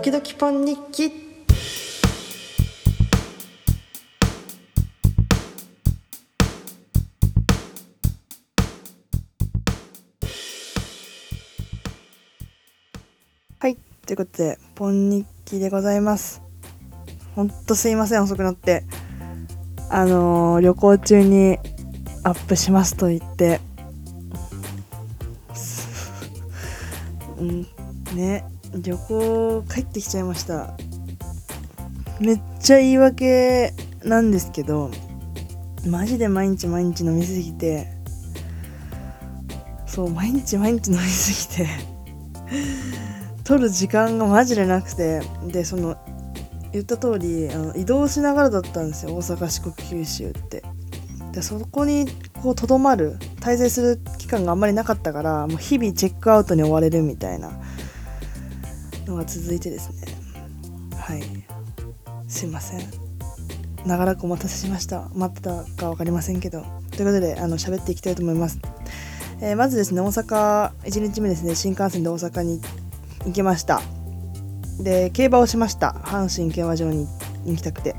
時々ポン日記。はいということでポン日記でございます。ほんとすいません遅くなって。あのー、旅行中にアップしますと言って。うんね。旅行帰ってきちゃいました。めっちゃ言い訳なんですけどマジで毎日毎日飲みすぎてそう毎日毎日飲みすぎて撮る時間がマジでなくてでその言った通りあの移動しながらだったんですよ。大阪四国九州って。でそこにこうとどまる滞在する期間があんまりなかったからもう日々チェックアウトに追われるみたいな。のが続いてですね。はい。すいません。長らくお待たせしました。待ってたか分かりませんけど。ということであの喋っていきたいと思います、えー、まずですね大阪1日目ですね新幹線で大阪に行きました。で競馬をしました。阪神競馬場に行きたくて。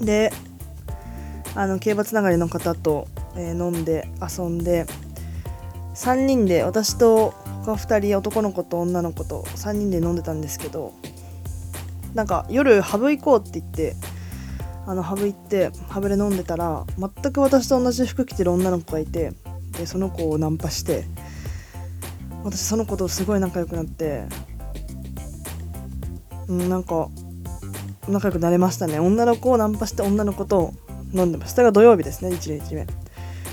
であの競馬つながりの方と、えー、飲んで遊んで3人で私と他2人男の子と女の子と3人で飲んでたんですけどなんか夜ハブ行こうって言ってあのハブ行ってハブで飲んでたら全く私と同じ服着てる女の子がいてでその子をナンパして私その子とすごい仲良くなってうんなんか仲良くなれましたね。女の子をナンパして女の子と飲んでました。が土曜日ですね1日目。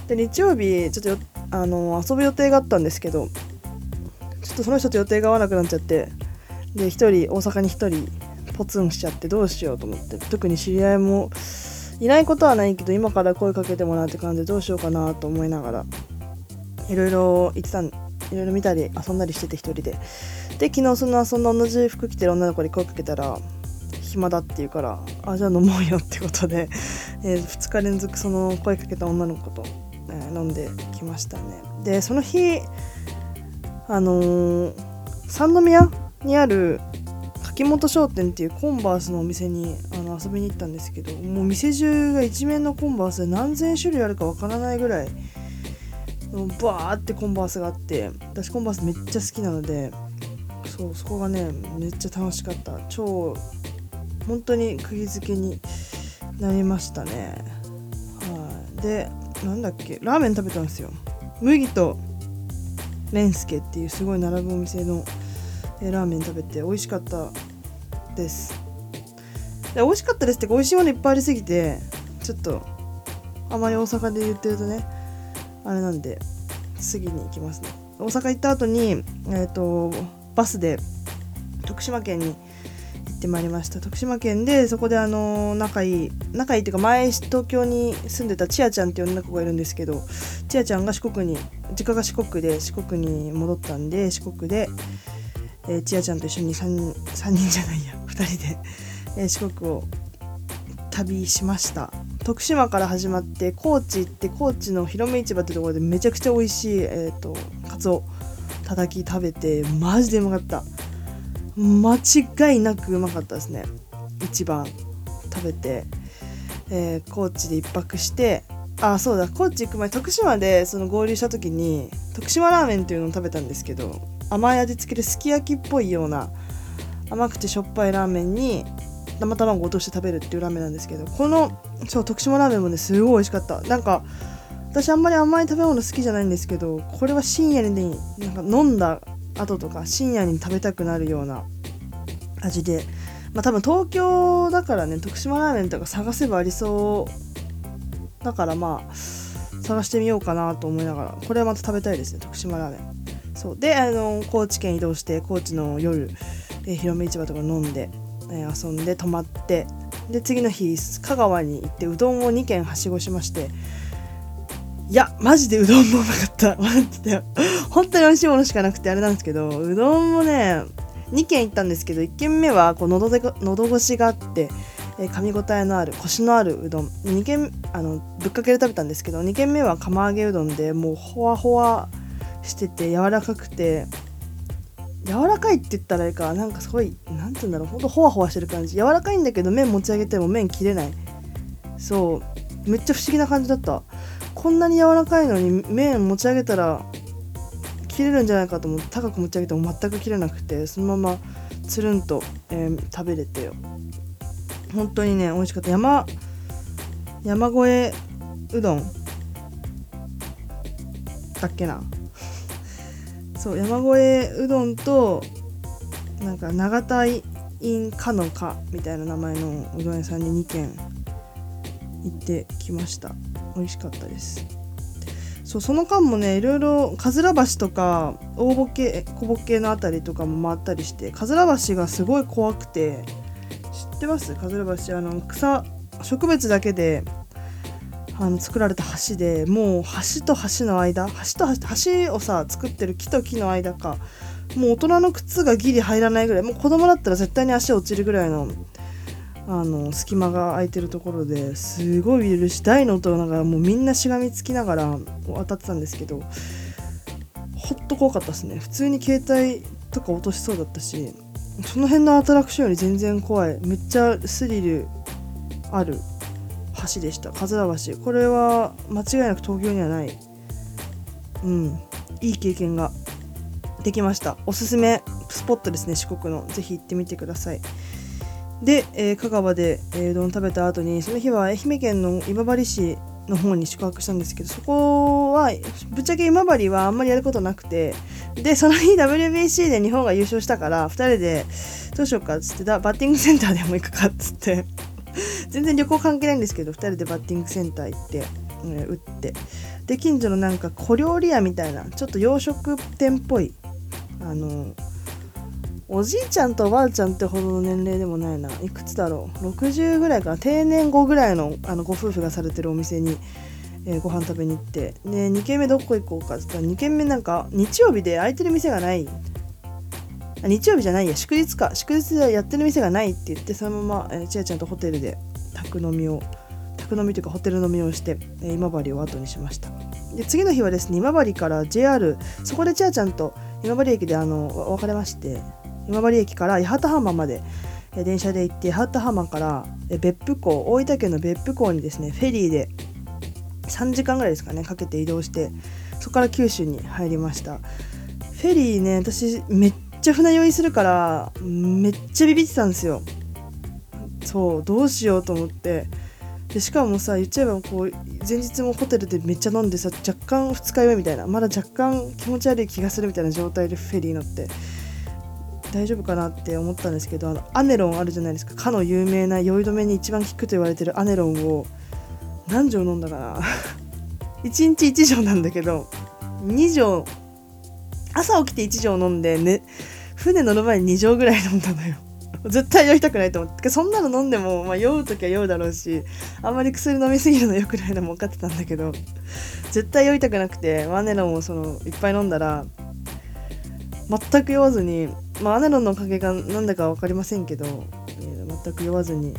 で日曜日ちょっとあの遊ぶ予定があったんですけどちょっとその人と予定が合わなくなっちゃってで1人大阪に1人ポツンしちゃってどうしようと思って特に知り合いもいないことはないけど今から声かけてもらうって感じでどうしようかなと思いながらいろいろ言ってたんいろいろ見たり遊んだりしてて1人で。で昨日そのそんな同じ服着てる女の子に声かけたら暇だって言うからあじゃあ飲もうよってことで、えー、2日連続その声かけた女の子と、えー、飲んできましたね。でその日あのー、三宮にある柿本商店っていうコンバースのお店にあの遊びに行ったんですけどもう店中が一面のコンバースで何千種類あるかわからないぐらいバーってコンバースがあって私コンバースめっちゃ好きなのでそうそこがねめっちゃ楽しかった。超本当に釘付けになりましたね。はい。でなんだっけラーメン食べたんですよ。麦とレンスケっていうすごい並ぶお店のラーメン食べて美味しかったです。で美味しかったですって美味しいものいっぱいありすぎてちょっとあまり大阪で言ってるとねあれなんで次に行きますね。大阪行った後にえっ、ー、とバスで徳島県にってまいりました。徳島県でそこであの仲いい仲いいっていうか前東京に住んでたちあちゃんっていう女の子がいるんですけどちあちゃんが四国に実家が四国で四国に戻ったんで四国で、えー、ちあちゃんと一緒に 3, 3人じゃないや2人で、えー、四国を旅しました。徳島から始まって高知行って高知の広め市場ってところでめちゃくちゃ美味しい、えーと、カツオたたき食べてマジでうまかった。間違いなくうまかったですね。一番食べて、えー、高知で1泊して。あそうだ。高知行く前徳島でその合流した時に徳島ラーメンっていうのを食べたんですけど甘い味付けですき焼きっぽいような甘くてしょっぱいラーメンに生卵を落として食べるっていうラーメンなんですけどこのそう徳島ラーメンもねすごい美味しかった。なんか私あんまり甘い食べ物好きじゃないんですけどこれは深夜にねなんか飲んだ後とか深夜に食べたくなるような味でまあ多分東京だからね徳島ラーメンとか探せばありそうだからまあ探してみようかなと思いながらこれはまた食べたいですね徳島ラーメン。そう。であの高知県移動して高知の夜、え、広め市場とか飲んで、えー、遊んで泊まってで次の日香川に行ってうどんを2軒はしごしましていや、マジでうどんもうまかった。待ってた本当に美味しいものしかなくてあれなんですけど、うどんもね、2軒行ったんですけど、1軒目はこう喉で喉越しがあって、えー、噛み応えのある、コシのあるうどん。2軒、あの、ぶっかけで食べたんですけど、2軒目は釜揚げうどんで、もうほわほわしてて柔らかくて、柔らかいって言ったらいいかなんかすごい何て言うんだろうほんとほわほわしてる感じ柔らかいんだけど麺持ち上げても麺切れないそうめっちゃ不思議な感じだったこんなに柔らかいのに麺持ち上げたら切れるんじゃないかと思って高く持ち上げても全く切れなくてそのままつるんと、えー、食べれて本当にね美味しかった。山山越えうどん。だっけな。そう山越えうどんとなんか永田インかのかみたいな名前のうどん屋さんに2軒行ってきました。美味しかったです。そうその間もねいろいろかずら橋とか大ボケ小ボケの辺りとかも回ったりしてかずら橋がすごい怖くて知ってます？かずら橋あの草植物だけであの作られた橋でもう橋と橋の間橋と橋をさ作ってる木と木の間かもう大人の靴がギリ入らないぐらいもう子供だったら絶対に足落ちるぐらいのあの隙間が空いてるところですごい揺るし大の音がもうみんなしがみつきながら渡ってたんですけどほっと怖かったですね。普通に携帯とか落としそうだったしその辺のアトラクションより全然怖い。めっちゃスリルある橋でした。桂橋。これは間違いなく東京にはない。うん。いい経験ができました。おすすめスポットですね四国の。ぜひ行ってみてください。で、えー、香川で、えー、うどん食べた後にその日は愛媛県の今治市の方に宿泊したんですけどそこはぶっちゃけ今治はあんまりやることなくてでその日 WBC で日本が優勝したから2人でどうしようかっつってバッティングセンターでも行くかっつって。全然旅行関係ないんですけど2人でバッティングセンター行って、えー、打って。で近所のなんか小料理屋みたいなちょっと洋食店っぽいあのおじいちゃんとおばあちゃんってほどの年齢でもないな。いくつだろう？60ぐらいかな。定年後ぐらいのあのご夫婦がされてるお店に、えー、ご飯食べに行って。で2軒目どこ行こうか。って言ったら2軒目なんか日曜日で空いてる店がない。日曜日じゃないや。祝日か。祝日でやってる店がないって言ってそのまま、えー、ちやちゃんとホテルで宅飲みを宅飲みというかホテル飲みをして、えー、今治を後にしました。で次の日はですね今治から JR そこでちやちゃんと今治駅であの別れまして。今治駅から八幡浜まで、電車で行って八幡浜から、別府港大分県の別府港にですねフェリーで3時間ぐらいですかねかけて移動してそこから九州に入りました。フェリーね私めっちゃ船酔いするからめっちゃビビってたんですよ。そうどうしようと思って。でしかもさ言っちゃえばこう前日もホテルでめっちゃ飲んでさ若干二日酔いみたいなまだ若干気持ち悪い気がするみたいな状態でフェリー乗って。大丈夫かなって思ったんですけどあのアネロンあるじゃないですか。かの有名な酔い止めに一番効くと言われてるアネロンを何錠飲んだかな。1日1錠なんだけど2錠朝起きて1錠飲んで、ね、船乗る前に2錠ぐらい飲んだのよ。絶対酔いたくないと思って。そんなの飲んでも、まあ、酔う時は酔うだろうしあんまり薬飲みすぎるの良くないのも分かってたんだけど絶対酔いたくなくてマネロンをそのいっぱい飲んだら全く酔わずに、まあ、アネロンのおかげが何だか分かりませんけど、えー、全く酔わずに、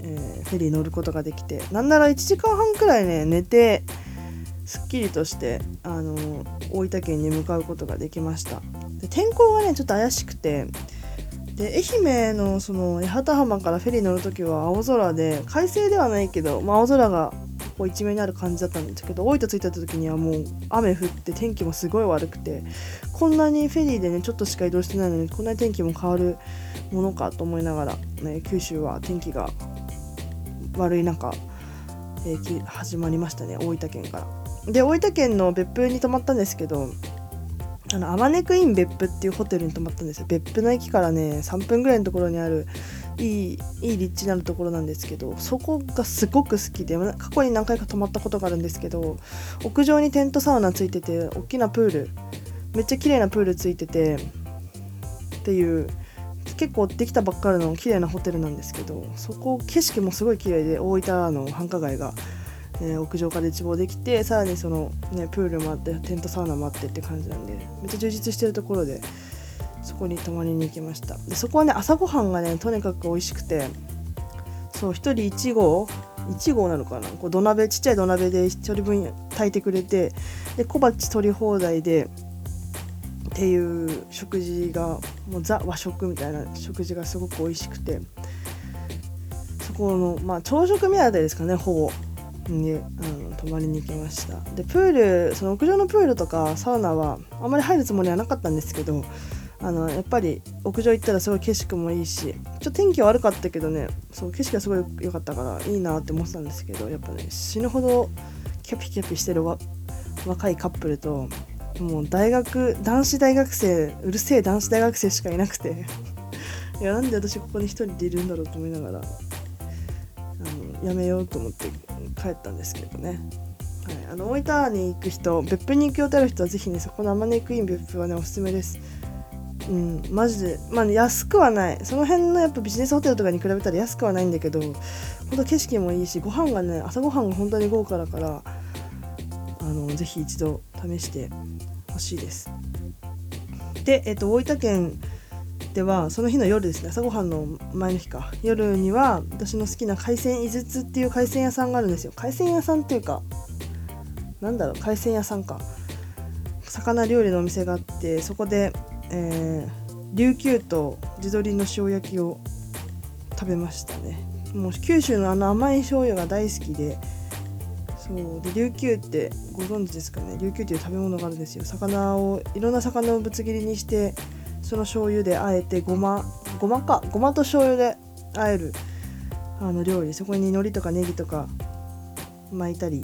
えー、フェリー乗ることができてなんなら1時間半くらいね寝てすっきりとしてあの大分県に向かうことができました。で天候がねちょっと怪しくてで愛媛のその八幡浜からフェリー乗る時は青空で快晴ではないけど、まあ、青空がこう一面にある感じだったんですけど大分着いた時にはもう雨降って天気もすごい悪くてこんなにフェリーでねちょっとしか移動してないのにこんなに天気も変わるものかと思いながら、ね、九州は天気が悪い中、えー、始まりましたね大分県から。で大分県の別府に泊まったんですけどあのアマネクイン別府っていうホテルに泊まったんですよ別府の駅からね3分ぐらいのところにあるいいいい立地になるところなんですけどそこがすごく好きで過去に何回か泊まったことがあるんですけど屋上にテントサウナついてて大きなプールめっちゃ綺麗なプールついててっていう結構できたばっかりの綺麗なホテルなんですけどそこ景色もすごい綺麗で大分の繁華街が、えー、屋上から一望できてさらにその、ね、プールもあってテントサウナもあってって感じなんでめっちゃ充実してるところでそこに泊まりに行きました。でそこはね朝ごはんがねとにかく美味しくてそう1人1合1合なのかな？こう土鍋ちっちゃい土鍋で1人分炊いてくれてで小鉢取り放題でっていう食事がもうザ和食みたいな食事がすごく美味しくてそこのまあ朝食目当てですかねほぼ。にあの泊まりに行きました。でプールその屋上のプールとかサウナはあんまり入るつもりはなかったんですけどあのやっぱり屋上行ったらすごい景色もいいしちょっと天気悪かったけどねそう景色がすごい良かったからいいなって思ってたんですけどやっぱね死ぬほどキャピキャピしてる若いカップルともう大学男子大学生うるせえ男子大学生しかいなくて いやなんで私ここに一人でいるんだろうと思いながらあのやめようと思って帰ったんですけどね、はい、あの大分に行く人別府に行く予定ある人はぜひねそこのアマネクイーン別府はねおすすめです。うんマジでまあ、安くはない。その辺のやっぱビジネスホテルとかに比べたら安くはないんだけどほんと景色もいいしご飯がね朝ごはんが本当に豪華だからあのぜひ一度試してほしいです。で、えっと、大分県ではその日の夜ですね朝ごはんの前の日か。夜には私の好きな海鮮井筒っていう海鮮屋さんがあるんですよ。海鮮屋さんっていうかなんだろう海鮮屋さんか。魚料理のお店があってそこで、えー、琉球と地鶏の塩焼きを食べましたね。もう九州のあの甘い醤油が大好きでそうで琉球ってご存知ですかね？琉球っていう食べ物があるんですよ。魚をいろんな魚をぶつ切りにしてその醤油であえてごまごまかごまと醤油であえるあの料理。そこに海苔とかネギとか巻いたり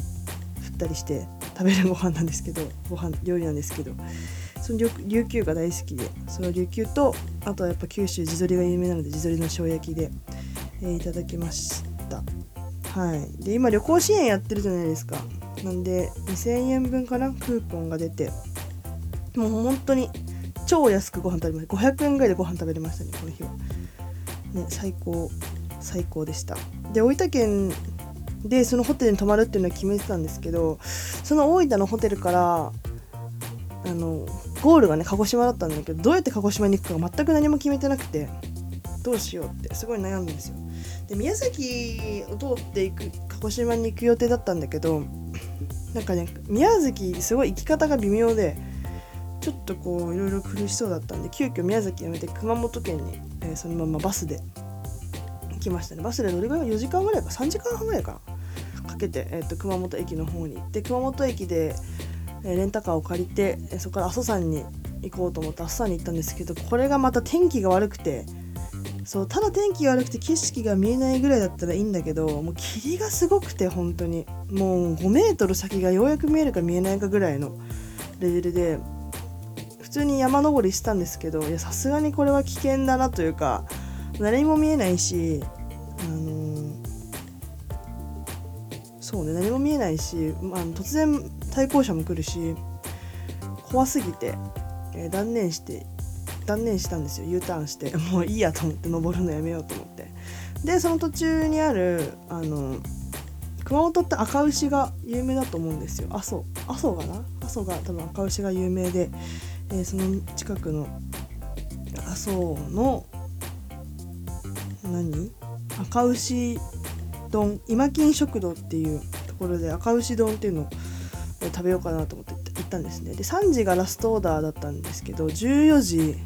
振ったりして食べるご飯なんですけどご飯料理なんですけど。その琉球が大好きでその琉球とあとはやっぱ九州地鶏が有名なので地鶏の塩焼きで、えー、いただきました。はい。で今旅行支援やってるじゃないですか。なんで2000円分かなクーポンが出て。もう本当に超安くご飯食べました。500円ぐらいでご飯食べれましたねこの日は。ね最高最高でした。で大分県でそのホテルに泊まるっていうのは決めてたんですけどその大分のホテルからあのゴールがね鹿児島だったんだけどどうやって鹿児島に行くか全く何も決めてなくてどうしようってすごい悩んだんですよ。で宮崎を通っていく鹿児島に行く予定だったんだけどなんかね宮崎すごい行き方が微妙でちょっとこういろいろ苦しそうだったんで急遽宮崎やめて熊本県に、えー、そのままバスで行きましたね。バスでどれぐらい？4時間ぐらいか？3時間半ぐらいか？なかけて、えーと、熊本駅の方に行って熊本駅で、え、レンタカーを借りて、え、そこから阿蘇山に行こうと思って阿蘇山に行ったんですけどこれがまた天気が悪くてそうただ天気が悪くて景色が見えないぐらいだったらいいんだけどもう霧がすごくて本当に。もう5メートル先がようやく見えるか見えないかぐらいのレベルで普通に山登りしたんですけどいやさすがにこれは危険だなというか何も見えないしあのー、そうね何も見えないし、まあ、突然対向車も来るし怖すぎて、えー、断念して断念したんですよ。U ターンして もういいやと思って登るのやめようと思って。でその途中にあるあの熊本って赤牛が有名だと思うんですよ。阿蘇阿蘇がな？阿蘇が多分赤牛が有名で、えー、その近くの阿蘇の何？赤牛丼今金食堂っていうところで赤牛丼っていうのを食べようかなと思って行ったんですね。で3時がラストオーダーだったんですけど14時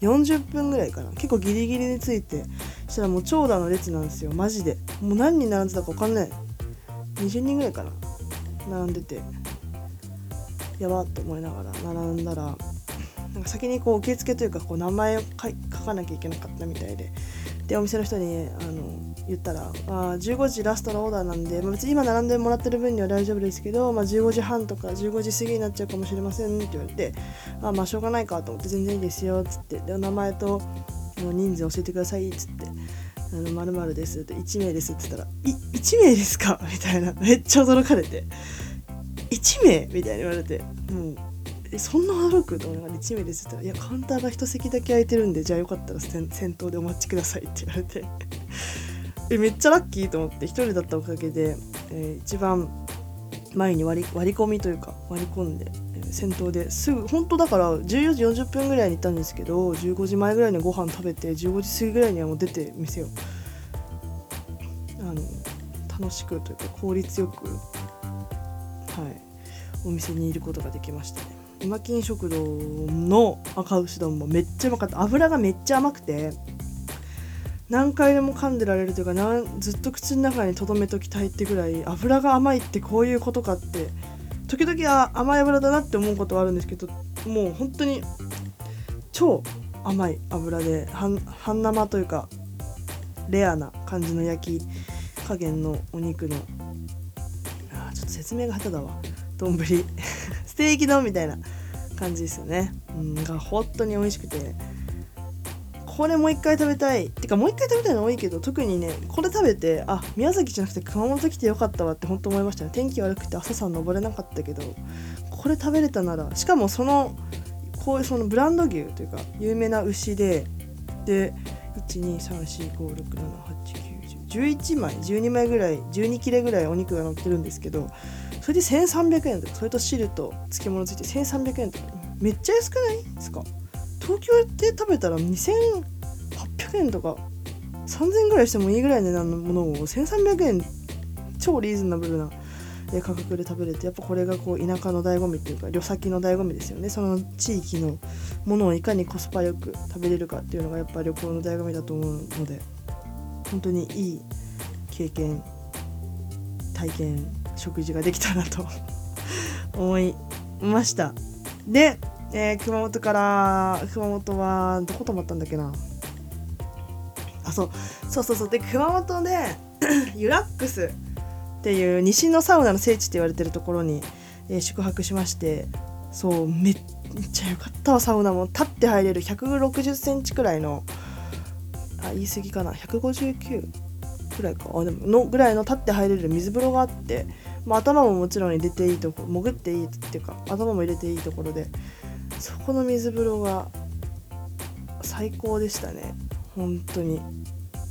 40分ぐらいかな。結構ギリギリについてしたらもう長蛇の列なんですよ。マジで。もう何人並んでたか分かんない。20人ぐらいかな。並んでて。やばって思いながら並んだらなんか先にこう受付というかこう名前を書かなきゃいけなかったみたいで。でお店の人にあの言ったら、あ、15時ラストのオーダーなんで、まあ、別に今並んでもらってる分には大丈夫ですけど、まあ、15時半とか15時過ぎになっちゃうかもしれませんって言われてあまあしょうがないかと思って全然いいですよっつってでお名前と人数教えてくださいっつって「あの〇〇です」って1名ですって言ったら「い1名ですか? 」みたいなめっちゃ驚かれて「1名?」みたいに言われてもうえそんな驚くと思いながら1名ですって言ったら「いやカウンターが1席だけ空いてるんでじゃあよかったら先頭でお待ちください」って言われてえめっちゃラッキーと思って1人だったおかげで、えー、一番前に割り割り込みというか割り込んで、えー、先頭ですぐ本当だから14時40分ぐらいに行ったんですけど15時前ぐらいにご飯食べて15時過ぎぐらいにはもう出て店をあの楽しくというか効率よくはいお店にいることができましたね。今金食堂の赤牛丼もめっちゃうまかった油がめっちゃ甘くて何回でも噛んでられるというかなんずっと口の中に留めときたいってぐらい油が甘いってこういうことかって時々は甘い油だなって思うことはあるんですけどもう本当に超甘い油で半生というかレアな感じの焼き加減のお肉のあちょっと説明が下手だわ。丼。ステーキ丼みたいな感じですよね。うんが本当に美味しくて。これもう一回食べたい。てかもう一回食べたいの多いけど特にねこれ食べてあ宮崎じゃなくて熊本来てよかったわって本当思いましたね天気悪くて朝さん登れなかったけどこれ食べれたならしかもそのこういうそのブランド牛というか有名な牛でで1234567891011枚12枚ぐらい12切れぐらいお肉が乗ってるんですけどそれで1300円とかそれと汁と漬物ついて1300円とか。めっちゃ安くない？ですか？東京で食べたら2800円とか3000円ぐらいしてもいいぐらいの値段のものを1300円超リーズナブルな価格で食べれてやっぱこれがこう田舎の醍醐味っていうか旅先の醍醐味ですよね。その地域のものをいかにコスパよく食べれるかっていうのがやっぱ旅行の醍醐味だと思うので本当にいい経験体験食事ができたなと思いました。で、えー、熊本から熊本はどこ泊まったんだっけな？あそう。そうそうそう。で熊本で ユラックスっていう西のサウナの聖地って言われてるところに、えー、宿泊しましてそうめっちゃ良かったわサウナも。立って入れる160センチくらいのあ言い過ぎかな？159くらいか。あでものぐらいの立って入れる水風呂があって、まあ、頭ももちろん入れていいとこ潜っていいっていうか頭も入れていいところでそこの水風呂が最高でしたね。本当に。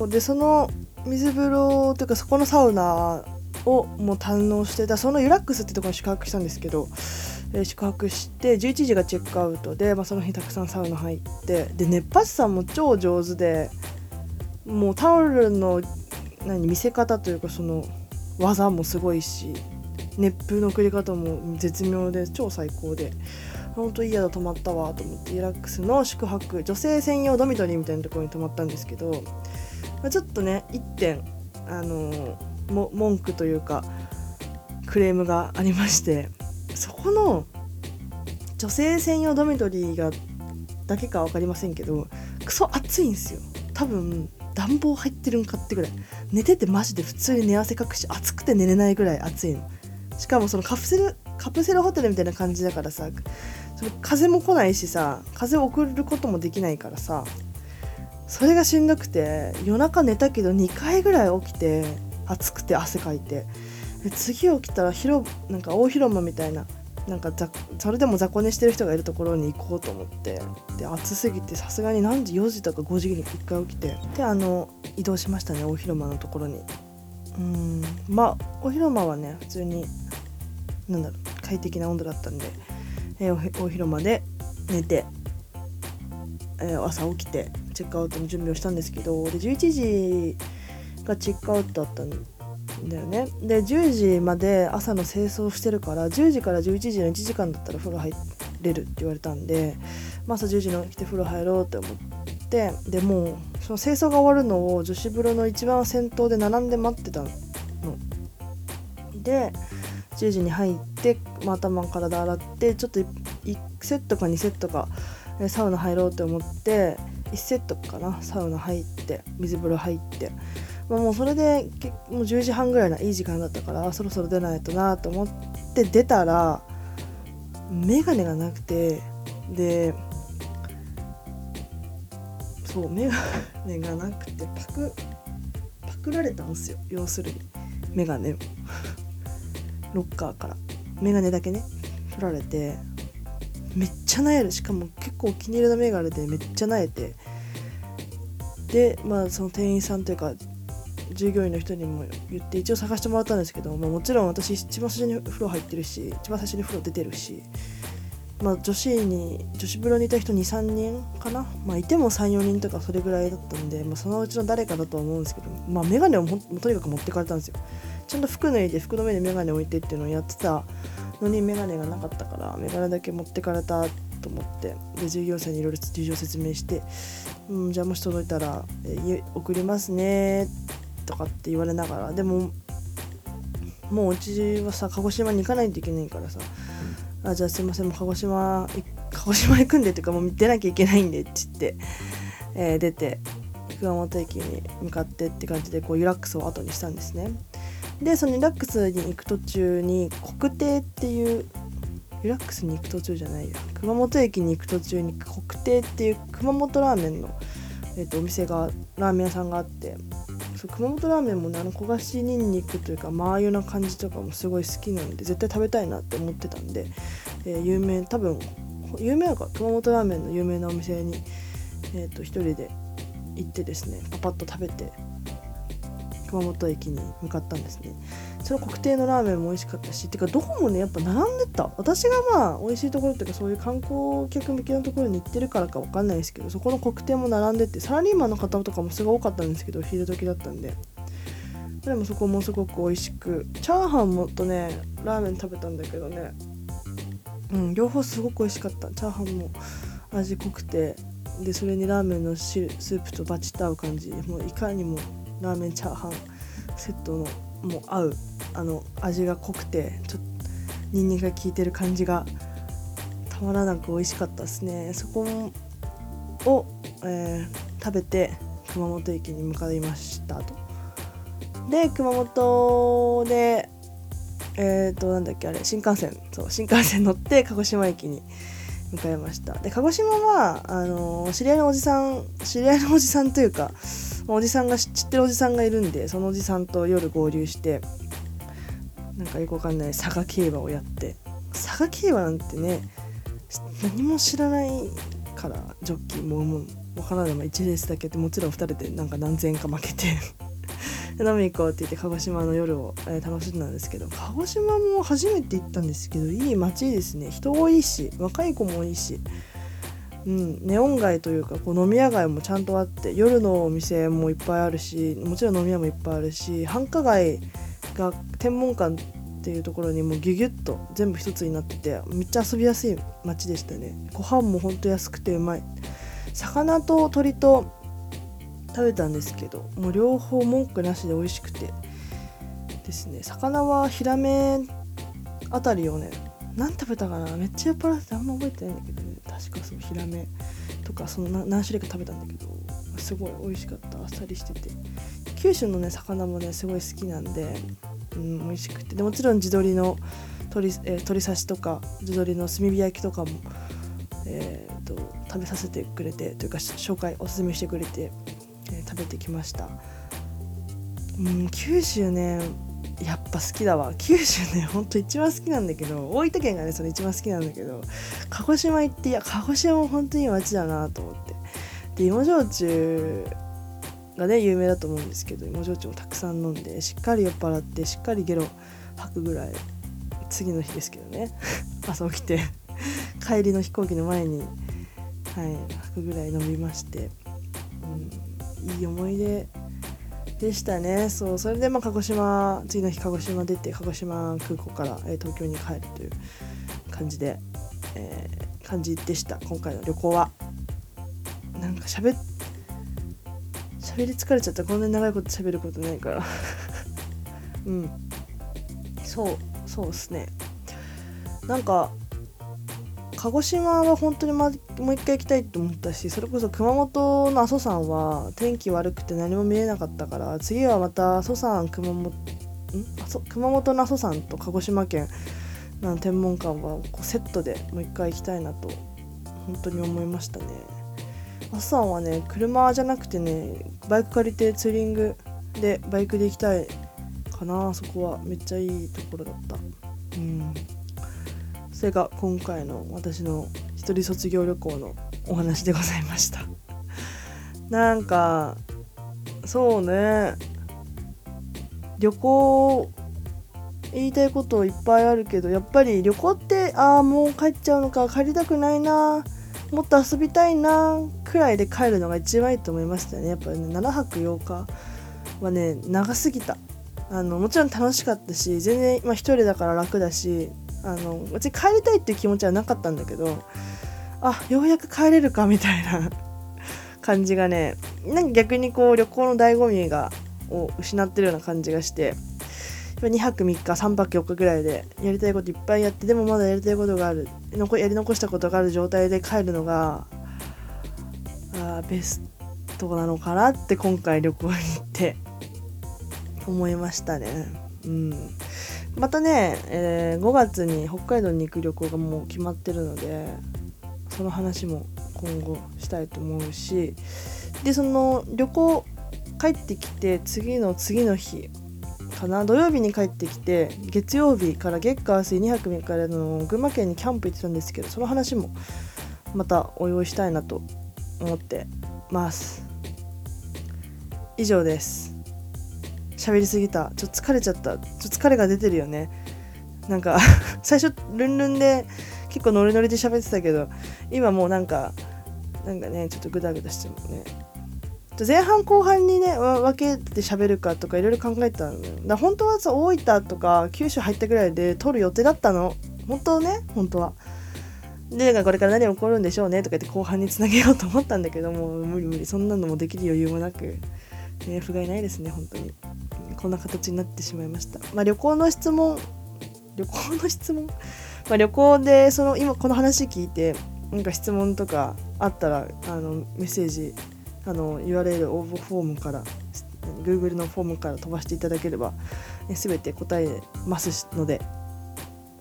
でその水風呂というかそこのサウナをもう堪能してたそのユラックスってところに宿泊したんですけど、えー、宿泊して11時がチェックアウトで、まあ、その日たくさんサウナ入ってで熱波師さんも超上手でもうタオルの何見せ方というかその技もすごいし熱風の送り方も絶妙で超最高で。本当いい宿泊まったわと思ってユラックスの宿泊女性専用ドミトリーみたいなところに泊まったんですけど、まあ、ちょっとね1点あのー文句というかクレームがありましてそこの女性専用ドミトリーがだけか分かりませんけどクソ暑いんですよ。多分暖房入ってるんかってぐらい。寝ててマジで普通に寝汗かくし暑くて寝れないぐらい暑いの。しかもそのカプセルカプセルホテルみたいな感じだからさその風も来ないしさ風送ることもできないからさそれがしんどくて夜中寝たけど2回ぐらい起きて暑くて汗かいて次起きたら広なんか大広間みたいななんかそれでも雑魚寝してる人がいるところに行こうと思ってで暑すぎてさすがに何時4時とか5時に1回起きてであの移動しましたね大広間のところに。うんまあ大広間はね普通になんだろう快適な温度だったんで、えー、大広間で寝て、えー、朝起きてチェックアウトの準備をしたんですけどで11時がチェックアウトだったんだよね。で10時まで朝の清掃してるから10時から11時の1時間だったら風呂入れるって言われたんで、まあ、朝10時に起きて風呂入ろうって思ってでもうその清掃が終わるのを女子風呂の一番先頭で並んで待ってたの。で10時に入って、まあ、頭体洗ってちょっと1セットか2セットかサウナ入ろうって思って1セットかなサウナ入って水風呂入って。まあ、もうそれでもう10時半ぐらいないい時間だったからそろそろ出ないとなと思って出たら眼鏡がなくてでそう眼鏡がなくてパクパクられたんですよ要するに。眼鏡を。ロッカーから。眼鏡だけね。取られて。めっちゃなえる。しかも結構お気に入りの眼鏡でめっちゃなえて。でまあその店員さんというか従業員の人にも言って一応探してもらったんですけど、ま、もちろん私一番最初に風呂入ってるし一番最初に風呂出てるし、まあ、女子に女子風呂にいた人23人かな、まあ、いても34人とかそれぐらいだったんで、まあ、そのうちの誰かだとは思うんですけど、まあ、眼鏡をとにかく持ってかれたんですよ。ちゃんと服脱いで服の上に眼鏡置いてっていうのをやってたのに眼鏡がなかったから眼鏡だけ持ってかれたと思ってで従業員さんにいろいろ事情説明して「うん、じゃあもし届いたら、えー、送りますね」とかって言われながらでももううちはさ鹿児島に行かないといけないからさ「あじゃあすいませんもう鹿児島鹿児島行くんで」っていうかもう出なきゃいけないんでって言って、えー、出て熊本駅に向かってって感じでこうユラックスを後にしたんですね。でそのリラックスに行く途中に国定っていうリラックスに行く途中じゃないよ熊本駅に行く途中に国定っていう熊本ラーメンの、えーと、お店がラーメン屋さんがあってそう熊本ラーメンもねあの焦がしにんにくというかマー油な感じとかもすごい好きなので絶対食べたいなって思ってたんで、えー、有名多分有名なか熊本ラーメンの有名なお店に、えー、と一人で行ってですねパパッと食べて熊本駅に向かったんですね。その国定のラーメンも美味しかったしてかどこもねやっぱ並んでた。私がまあ美味しいところっていうかそういう観光客向けのところに行ってるからか分かんないですけどそこの国定も並んでてサラリーマンの方とかもすごい多かったんですけど昼時だったんで。でもそこもすごく美味しくチャーハンもとねラーメン食べたんだけどね。うん両方すごく美味しかった。チャーハンも味濃くて。でそれにラーメンのスープとバチッと合う感じ。もういかにもラーメンチャーハンセットのもう合うあの味が濃くてちょっとニンニクが効いてる感じがたまらなく美味しかったですね。そこを、えー、食べて熊本駅に向かいましたと。で熊本でえっ、ー、となんだっけあれ新幹線そう新幹線乗って鹿児島駅に向かいました。で鹿児島はあのー、知り合いのおじさん知り合いのおじさんというかおじさんが知ってるおじさんがいるんでそのおじさんと夜合流してなんかよくわかんない佐賀競馬をやって佐賀競馬なんてね何も知らないからジョッキーももうわからないま1レースだけってもちろん2人でなんか何千円か負けて 飲み行こうって言って鹿児島の夜を、え、楽しんだんですけど鹿児島も初めて行ったんですけどいい街ですね。人多いし若い子もいいしうん、ネオン街というかこう飲み屋街もちゃんとあって夜のお店もいっぱいあるしもちろん飲み屋もいっぱいあるし繁華街が天文館っていうところにもギュギュッと全部一つになっててめっちゃ遊びやすい街でしたね。ご飯もほんと安くてうまい。魚と鶏と食べたんですけどもう両方文句なしで美味しくてですね。魚はヒラメあたりをね何食べたかな？めっちゃ酔っ払ってあんま覚えてないんだけど確かそのヒラメとかその何種類か食べたんだけどすごい美味しかった。あっさりしてて。九州のね魚もねすごい好きなんで、うん、美味しくて。でもちろん地鶏の鶏,、えー、鶏刺しとか地鶏の炭火焼きとかも、えーと、食べさせてくれてというか紹介おすすめしてくれて、えー、食べてきました。うん九州ねやっぱ好きだわ。九州ねほんと一番好きなんだけど大分県がねその一番好きなんだけど鹿児島行っていや鹿児島も本当にいい街だなと思って。で芋焼酎がね有名だと思うんですけど芋焼酎をたくさん飲んでしっかり酔っ払ってしっかりゲロ吐くぐらい次の日ですけどね。朝起きて帰りの飛行機の前にはい吐くぐらい飲みまして、うん、いい思い出でしたね。そうそれでまあ鹿児島次の日鹿児島出て鹿児島空港から、え、東京に帰るという感じで、えー、感じでした。今回の旅行は。なんか喋喋り疲れちゃった。こんなに長いこと喋ることないから。うん。そうそうっすね。なんか鹿児島は本当に、ま、もう一回行きたいと思ったしそれこそ熊本の阿蘇山は天気悪くて何も見えなかったから次はまた阿蘇山熊本ん？熊本の阿蘇山と鹿児島県の天文館はこうセットでもう一回行きたいなと本当に思いましたね。阿蘇山はね車じゃなくてねバイク借りてツーリングでバイクで行きたいかな。そこはめっちゃいいところだった。うん。それが今回の私の一人卒業旅行のお話でございました。なんかそうね。旅行言いたいこといっぱいあるけどやっぱり旅行ってああもう帰っちゃうのか帰りたくないなもっと遊びたいなくらいで帰るのが一番いいと思いましたね。やっぱりね7泊8日はね長すぎた。あのもちろん楽しかったし全然、ま、1人だから楽だしあの別に帰りたいっていう気持ちはなかったんだけどあようやく帰れるかみたいな 感じがねなんか逆にこう旅行の醍醐味がを失ってるような感じがして2泊3日3泊4日ぐらいでやりたいこといっぱいやってでもまだやりたいことがある残やり残したことがある状態で帰るのがあベストなのかなって今回旅行に行って思いましたね。うんまたね、えー、5月に北海道に行く旅行がもう決まってるのでその話も今後したいと思うしでその旅行帰ってきて次の次の日かな土曜日に帰ってきて月曜日から月火水2泊3日での群馬県にキャンプ行ってたんですけどその話もまたお用意したいなと思ってます。以上です。喋りすぎた。ちょっと疲れちゃった。ちょっと疲れが出てるよね。なんか 最初ルンルンで結構ノリノリで喋ってたけど今もうなんかなんかねちょっとグダグダしてもね。前半後半にね分けて喋るかとかいろいろ考えたの。だ本当はさ大分とか九州入ったぐらいで撮る予定だったの。本当ね本当は。でこれから何起こるんでしょうねとか言って後半につなげようと思ったんだけども無理無理。そんなのもできる余裕もなく、ね、不甲斐ないですね本当に。こんな形になってしまいました。まあ旅行の質問旅行の質問？まあ、旅行でその今この話聞いてなんか質問とかあったらあのメッセージあの URL 応募フォームから Google のフォームから飛ばしていただければ、全て答えますので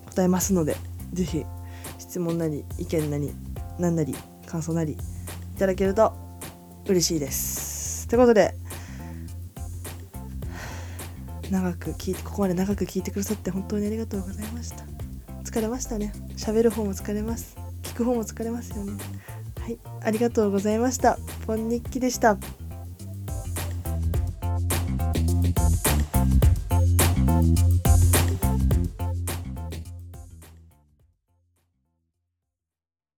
答えますので是非質問なり意見なり何なり感想なりいただけると嬉しいです。ということで長く聞いてここまで長く聞いてくださって本当にありがとうございました。疲れましたね。喋る方も疲れます。聞く方も疲れますよね。はい、ありがとうございました。ポン日記でした。